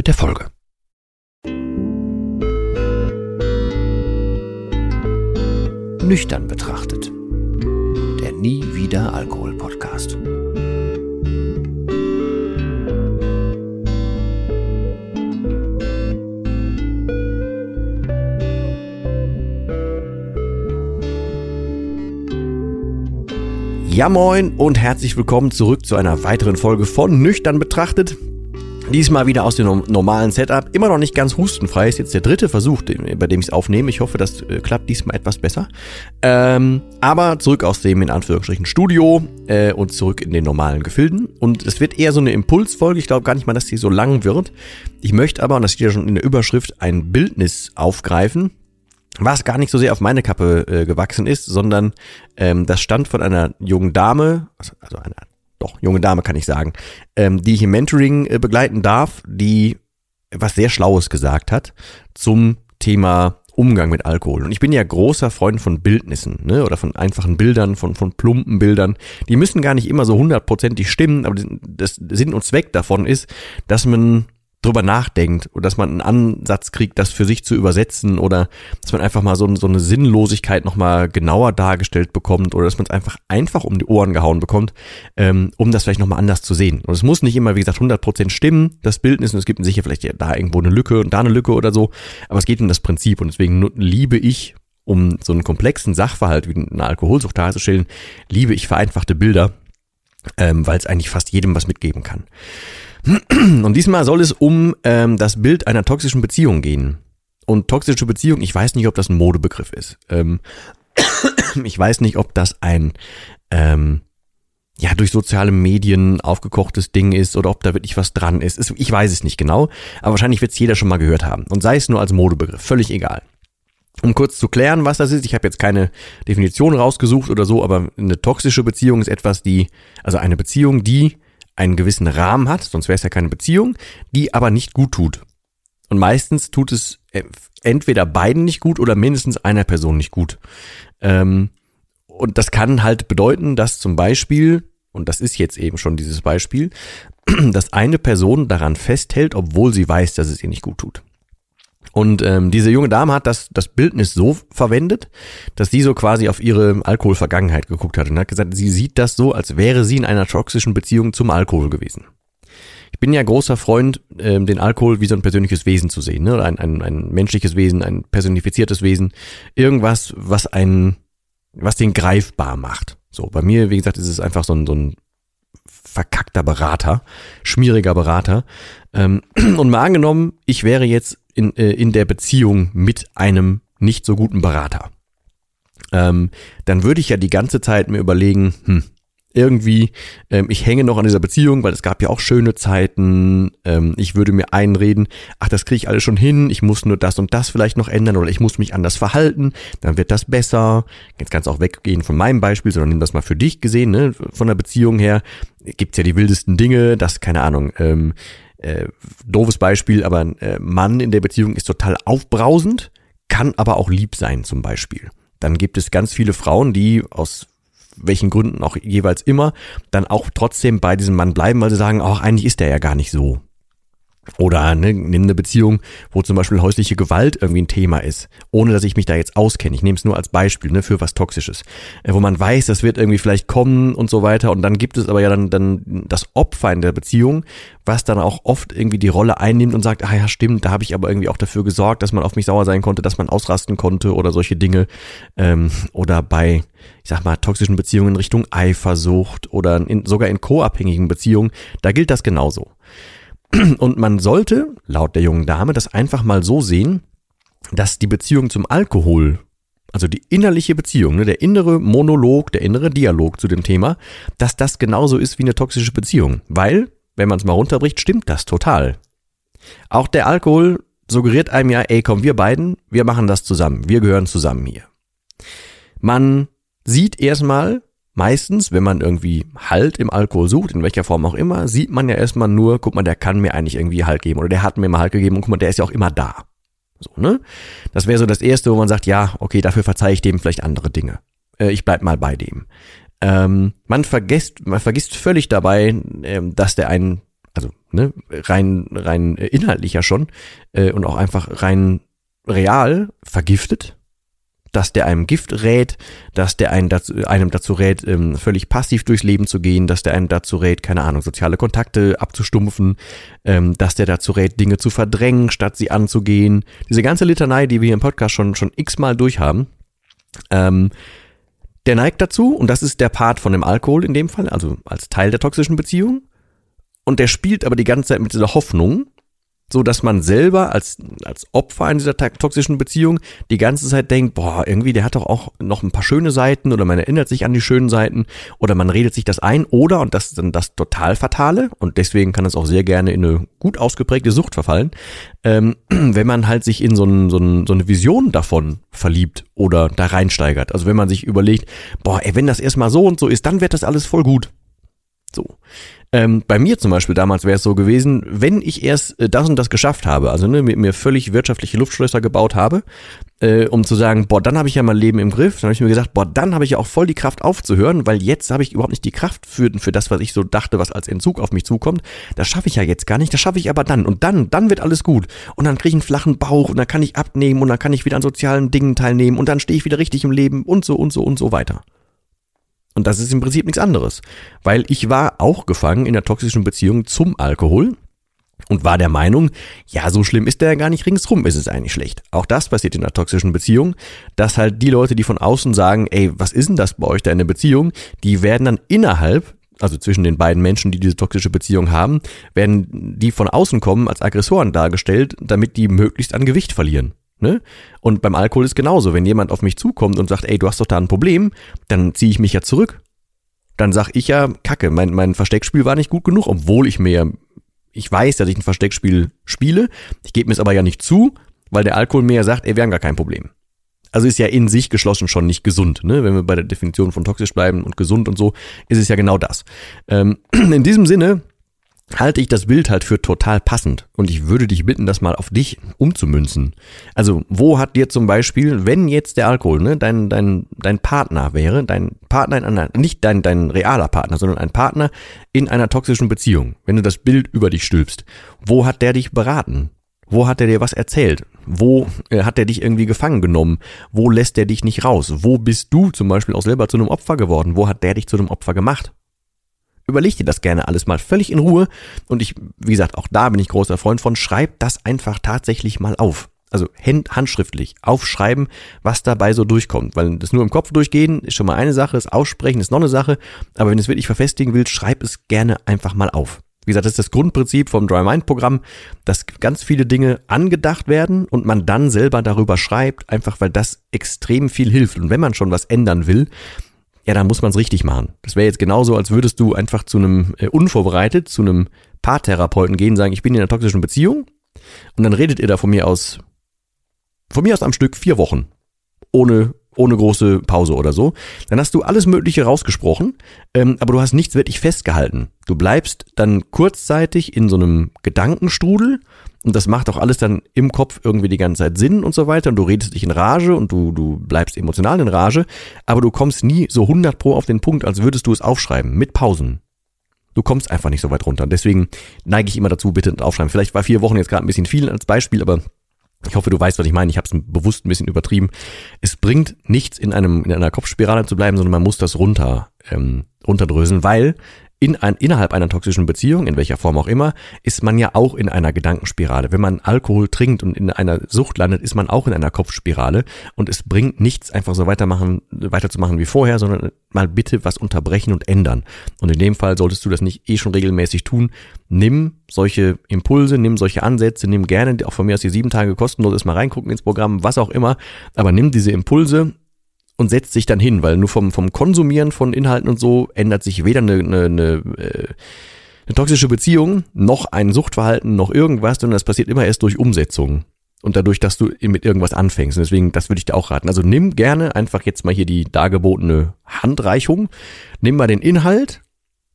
mit der Folge. Nüchtern betrachtet. Der Nie wieder Alkohol Podcast. Ja moin und herzlich willkommen zurück zu einer weiteren Folge von Nüchtern betrachtet. Diesmal wieder aus dem normalen Setup. Immer noch nicht ganz hustenfrei. Ist jetzt der dritte Versuch, bei dem ich es aufnehme. Ich hoffe, das äh, klappt diesmal etwas besser. Ähm, aber zurück aus dem in Anführungsstrichen Studio äh, und zurück in den normalen Gefilden. Und es wird eher so eine Impulsfolge. Ich glaube gar nicht mal, dass die so lang wird. Ich möchte aber, und das steht ja schon in der Überschrift, ein Bildnis aufgreifen, was gar nicht so sehr auf meine Kappe äh, gewachsen ist, sondern ähm, das stand von einer jungen Dame, also, also einer junge Dame kann ich sagen, ähm, die ich im Mentoring äh, begleiten darf, die was sehr Schlaues gesagt hat zum Thema Umgang mit Alkohol. Und ich bin ja großer Freund von Bildnissen, ne, oder von einfachen Bildern, von, von plumpen Bildern. Die müssen gar nicht immer so hundertprozentig stimmen, aber das Sinn und Zweck davon ist, dass man drüber nachdenkt oder dass man einen Ansatz kriegt, das für sich zu übersetzen oder dass man einfach mal so, so eine Sinnlosigkeit nochmal genauer dargestellt bekommt oder dass man es einfach einfach um die Ohren gehauen bekommt, ähm, um das vielleicht nochmal anders zu sehen. Und es muss nicht immer, wie gesagt, 100% stimmen, das Bildnis, und es gibt sicher vielleicht da irgendwo eine Lücke und da eine Lücke oder so, aber es geht um das Prinzip und deswegen liebe ich, um so einen komplexen Sachverhalt wie eine Alkoholsucht darzustellen, liebe ich vereinfachte Bilder, ähm, weil es eigentlich fast jedem was mitgeben kann. Und diesmal soll es um ähm, das Bild einer toxischen Beziehung gehen. Und toxische Beziehung, ich weiß nicht, ob das ein Modebegriff ist. Ähm, ich weiß nicht, ob das ein ähm, ja durch soziale Medien aufgekochtes Ding ist oder ob da wirklich was dran ist. Ich weiß es nicht genau, aber wahrscheinlich wird es jeder schon mal gehört haben. Und sei es nur als Modebegriff, völlig egal. Um kurz zu klären, was das ist, ich habe jetzt keine Definition rausgesucht oder so, aber eine toxische Beziehung ist etwas, die, also eine Beziehung, die einen gewissen Rahmen hat, sonst wäre es ja keine Beziehung, die aber nicht gut tut. Und meistens tut es äh, entweder beiden nicht gut oder mindestens einer Person nicht gut. Ähm, und das kann halt bedeuten, dass zum Beispiel, und das ist jetzt eben schon dieses Beispiel, dass eine Person daran festhält, obwohl sie weiß, dass es ihr nicht gut tut. Und ähm, diese junge Dame hat das, das Bildnis so verwendet, dass sie so quasi auf ihre Alkoholvergangenheit geguckt hat und hat gesagt, sie sieht das so, als wäre sie in einer toxischen Beziehung zum Alkohol gewesen. Ich bin ja großer Freund, ähm, den Alkohol wie so ein persönliches Wesen zu sehen, ne? ein, ein, ein menschliches Wesen, ein personifiziertes Wesen, irgendwas, was einen, was den greifbar macht. So, bei mir, wie gesagt, ist es einfach so ein, so ein verkackter Berater, schmieriger Berater. Ähm, und mal angenommen, ich wäre jetzt in, äh, in der Beziehung mit einem nicht so guten Berater, ähm, dann würde ich ja die ganze Zeit mir überlegen, hm, irgendwie, ähm, ich hänge noch an dieser Beziehung, weil es gab ja auch schöne Zeiten. Ich würde mir einreden, ach, das kriege ich alles schon hin, ich muss nur das und das vielleicht noch ändern oder ich muss mich anders verhalten, dann wird das besser. Jetzt kannst auch weggehen von meinem Beispiel, sondern nimm das mal für dich gesehen, ne, von der Beziehung her. Gibt's ja die wildesten Dinge, das, keine Ahnung, ähm, äh, doofes Beispiel, aber ein äh, Mann in der Beziehung ist total aufbrausend, kann aber auch lieb sein zum Beispiel. Dann gibt es ganz viele Frauen, die aus welchen Gründen auch jeweils immer, dann auch trotzdem bei diesem Mann bleiben, weil sie sagen, auch eigentlich ist der ja gar nicht so. Oder ne, nimm eine Beziehung, wo zum Beispiel häusliche Gewalt irgendwie ein Thema ist, ohne dass ich mich da jetzt auskenne. Ich nehme es nur als Beispiel ne, für was Toxisches. Äh, wo man weiß, das wird irgendwie vielleicht kommen und so weiter. Und dann gibt es aber ja dann, dann das Opfer in der Beziehung, was dann auch oft irgendwie die Rolle einnimmt und sagt, ah ja, stimmt, da habe ich aber irgendwie auch dafür gesorgt, dass man auf mich sauer sein konnte, dass man ausrasten konnte oder solche Dinge. Ähm, oder bei, ich sag mal, toxischen Beziehungen in Richtung Eifersucht oder in, sogar in co-abhängigen Beziehungen, da gilt das genauso. Und man sollte, laut der jungen Dame, das einfach mal so sehen, dass die Beziehung zum Alkohol, also die innerliche Beziehung, ne, der innere Monolog, der innere Dialog zu dem Thema, dass das genauso ist wie eine toxische Beziehung. Weil, wenn man es mal runterbricht, stimmt das total. Auch der Alkohol suggeriert einem ja, ey, komm, wir beiden, wir machen das zusammen, wir gehören zusammen hier. Man sieht erstmal, meistens, wenn man irgendwie Halt im Alkohol sucht, in welcher Form auch immer, sieht man ja erstmal nur, guck mal, der kann mir eigentlich irgendwie Halt geben oder der hat mir mal Halt gegeben und guck mal, der ist ja auch immer da. So, ne? Das wäre so das erste, wo man sagt, ja, okay, dafür verzeihe ich dem vielleicht andere Dinge. Äh, ich bleib mal bei dem. Ähm, man vergisst, man vergisst völlig dabei, ähm, dass der einen, also ne, rein, rein inhaltlich ja schon äh, und auch einfach rein real vergiftet, dass der einem Gift rät, dass der einen dazu, einem dazu rät, ähm, völlig passiv durchs Leben zu gehen, dass der einem dazu rät, keine Ahnung, soziale Kontakte abzustumpfen, ähm, dass der dazu rät, Dinge zu verdrängen, statt sie anzugehen. Diese ganze Litanei, die wir hier im Podcast schon, schon x-mal durchhaben, ähm, der neigt dazu, und das ist der Part von dem Alkohol in dem Fall, also als Teil der toxischen Beziehung, und der spielt aber die ganze Zeit mit dieser Hoffnung, so dass man selber als, als Opfer in dieser toxischen Beziehung die ganze Zeit denkt, boah, irgendwie, der hat doch auch noch ein paar schöne Seiten oder man erinnert sich an die schönen Seiten oder man redet sich das ein oder, und das ist dann das total Fatale und deswegen kann es auch sehr gerne in eine gut ausgeprägte Sucht verfallen, ähm, wenn man halt sich in so, ein, so, ein, so eine Vision davon verliebt oder da reinsteigert. Also wenn man sich überlegt, boah, ey, wenn das erstmal so und so ist, dann wird das alles voll gut. So. Ähm, bei mir zum Beispiel damals wäre es so gewesen, wenn ich erst äh, das und das geschafft habe, also ne, mit mir völlig wirtschaftliche Luftschlösser gebaut habe, äh, um zu sagen, boah, dann habe ich ja mein Leben im Griff, dann habe ich mir gesagt, boah, dann habe ich ja auch voll die Kraft aufzuhören, weil jetzt habe ich überhaupt nicht die Kraft für, für das, was ich so dachte, was als Entzug auf mich zukommt. Das schaffe ich ja jetzt gar nicht, das schaffe ich aber dann. Und dann, dann wird alles gut. Und dann kriege ich einen flachen Bauch und dann kann ich abnehmen und dann kann ich wieder an sozialen Dingen teilnehmen und dann stehe ich wieder richtig im Leben und so und so und so weiter. Und das ist im Prinzip nichts anderes. Weil ich war auch gefangen in der toxischen Beziehung zum Alkohol und war der Meinung, ja, so schlimm ist der ja gar nicht, ringsrum ist es eigentlich schlecht. Auch das passiert in der toxischen Beziehung, dass halt die Leute, die von außen sagen, ey, was ist denn das bei euch da in der Beziehung, die werden dann innerhalb, also zwischen den beiden Menschen, die diese toxische Beziehung haben, werden die von außen kommen als Aggressoren dargestellt, damit die möglichst an Gewicht verlieren. Ne? Und beim Alkohol ist genauso. Wenn jemand auf mich zukommt und sagt, ey, du hast doch da ein Problem, dann ziehe ich mich ja zurück. Dann sag ich ja, kacke, mein, mein Versteckspiel war nicht gut genug, obwohl ich mir, ich weiß, dass ich ein Versteckspiel spiele. Ich gebe mir es aber ja nicht zu, weil der Alkohol mir ja sagt, ey, wir haben gar kein Problem. Also ist ja in sich geschlossen schon nicht gesund, ne? Wenn wir bei der Definition von toxisch bleiben und gesund und so, ist es ja genau das. Ähm, in diesem Sinne halte ich das Bild halt für total passend und ich würde dich bitten, das mal auf dich umzumünzen. Also, wo hat dir zum Beispiel, wenn jetzt der Alkohol, ne, dein, dein, dein Partner wäre, dein Partner in einer, nicht dein, dein realer Partner, sondern ein Partner in einer toxischen Beziehung, wenn du das Bild über dich stülpst, wo hat der dich beraten? Wo hat er dir was erzählt? Wo äh, hat er dich irgendwie gefangen genommen? Wo lässt er dich nicht raus? Wo bist du zum Beispiel auch selber zu einem Opfer geworden? Wo hat der dich zu einem Opfer gemacht? Überleg dir das gerne alles mal völlig in Ruhe. Und ich, wie gesagt, auch da bin ich großer Freund von, schreib das einfach tatsächlich mal auf. Also handschriftlich aufschreiben, was dabei so durchkommt. Weil das nur im Kopf durchgehen ist schon mal eine Sache, das Aussprechen ist noch eine Sache. Aber wenn du es wirklich verfestigen willst, schreib es gerne einfach mal auf. Wie gesagt, das ist das Grundprinzip vom Dry Mind Programm, dass ganz viele Dinge angedacht werden und man dann selber darüber schreibt, einfach weil das extrem viel hilft. Und wenn man schon was ändern will, ja, dann muss man es richtig machen. Das wäre jetzt genauso, als würdest du einfach zu einem äh, unvorbereitet, zu einem Paartherapeuten gehen, sagen, ich bin in einer toxischen Beziehung und dann redet ihr da von mir aus, von mir aus am Stück vier Wochen. Ohne, ohne große Pause oder so. Dann hast du alles Mögliche rausgesprochen, ähm, aber du hast nichts wirklich festgehalten. Du bleibst dann kurzzeitig in so einem Gedankenstrudel und das macht auch alles dann im Kopf irgendwie die ganze Zeit Sinn und so weiter. Und du redest dich in Rage und du, du bleibst emotional in Rage. Aber du kommst nie so 100 pro auf den Punkt, als würdest du es aufschreiben. Mit Pausen. Du kommst einfach nicht so weit runter. Deswegen neige ich immer dazu, bitte aufschreiben. Vielleicht war vier Wochen jetzt gerade ein bisschen viel als Beispiel, aber ich hoffe, du weißt, was ich meine. Ich habe es bewusst ein bisschen übertrieben. Es bringt nichts, in einem in einer Kopfspirale zu bleiben, sondern man muss das runter ähm, runterdröseln, weil in ein, innerhalb einer toxischen Beziehung, in welcher Form auch immer, ist man ja auch in einer Gedankenspirale. Wenn man Alkohol trinkt und in einer Sucht landet, ist man auch in einer Kopfspirale und es bringt nichts, einfach so weitermachen, weiterzumachen wie vorher, sondern mal bitte was unterbrechen und ändern. Und in dem Fall solltest du das nicht eh schon regelmäßig tun. Nimm solche Impulse, nimm solche Ansätze, nimm gerne auch von mir aus die sieben Tage kostenlos mal reingucken ins Programm, was auch immer, aber nimm diese Impulse und setzt sich dann hin, weil nur vom, vom Konsumieren von Inhalten und so ändert sich weder eine, eine, eine, äh, eine toxische Beziehung, noch ein Suchtverhalten, noch irgendwas, sondern das passiert immer erst durch Umsetzung. Und dadurch, dass du mit irgendwas anfängst. Und deswegen, das würde ich dir auch raten. Also nimm gerne einfach jetzt mal hier die dargebotene Handreichung. Nimm mal den Inhalt.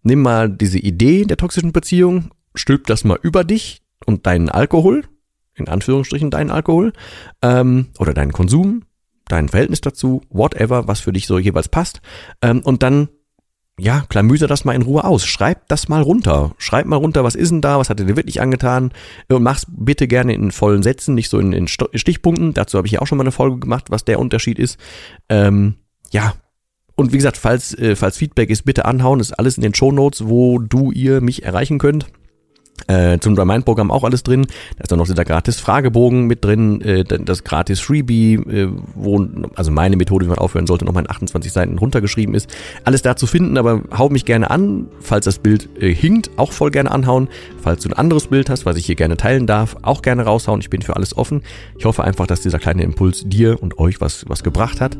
Nimm mal diese Idee der toxischen Beziehung. Stülp das mal über dich und deinen Alkohol. In Anführungsstrichen deinen Alkohol. Ähm, oder deinen Konsum. Dein Verhältnis dazu. Whatever, was für dich so jeweils passt. Ähm, und dann ja, klamüser das mal in Ruhe aus. Schreib das mal runter. Schreib mal runter, was ist denn da, was hat dir wirklich angetan. Und mach's bitte gerne in vollen Sätzen, nicht so in, in Stichpunkten. Dazu habe ich ja auch schon mal eine Folge gemacht, was der Unterschied ist. Ähm, ja. Und wie gesagt, falls, äh, falls Feedback ist, bitte anhauen. ist alles in den Show Notes, wo du, ihr mich erreichen könnt. Äh, zum Remind-Programm auch alles drin. Da ist dann noch dieser gratis Fragebogen mit drin, äh, das gratis Freebie, äh, wo, also meine Methode, wie man aufhören sollte, nochmal in 28 Seiten runtergeschrieben ist. Alles da zu finden, aber hau mich gerne an, falls das Bild äh, hinkt, auch voll gerne anhauen. Falls du ein anderes Bild hast, was ich hier gerne teilen darf, auch gerne raushauen. Ich bin für alles offen. Ich hoffe einfach, dass dieser kleine Impuls dir und euch was, was gebracht hat.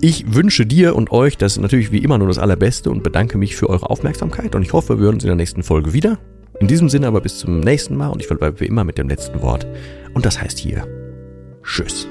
Ich wünsche dir und euch das natürlich wie immer nur das Allerbeste und bedanke mich für eure Aufmerksamkeit und ich hoffe, wir hören uns in der nächsten Folge wieder. In diesem Sinne aber bis zum nächsten Mal und ich verbleibe wie immer mit dem letzten Wort. Und das heißt hier Tschüss.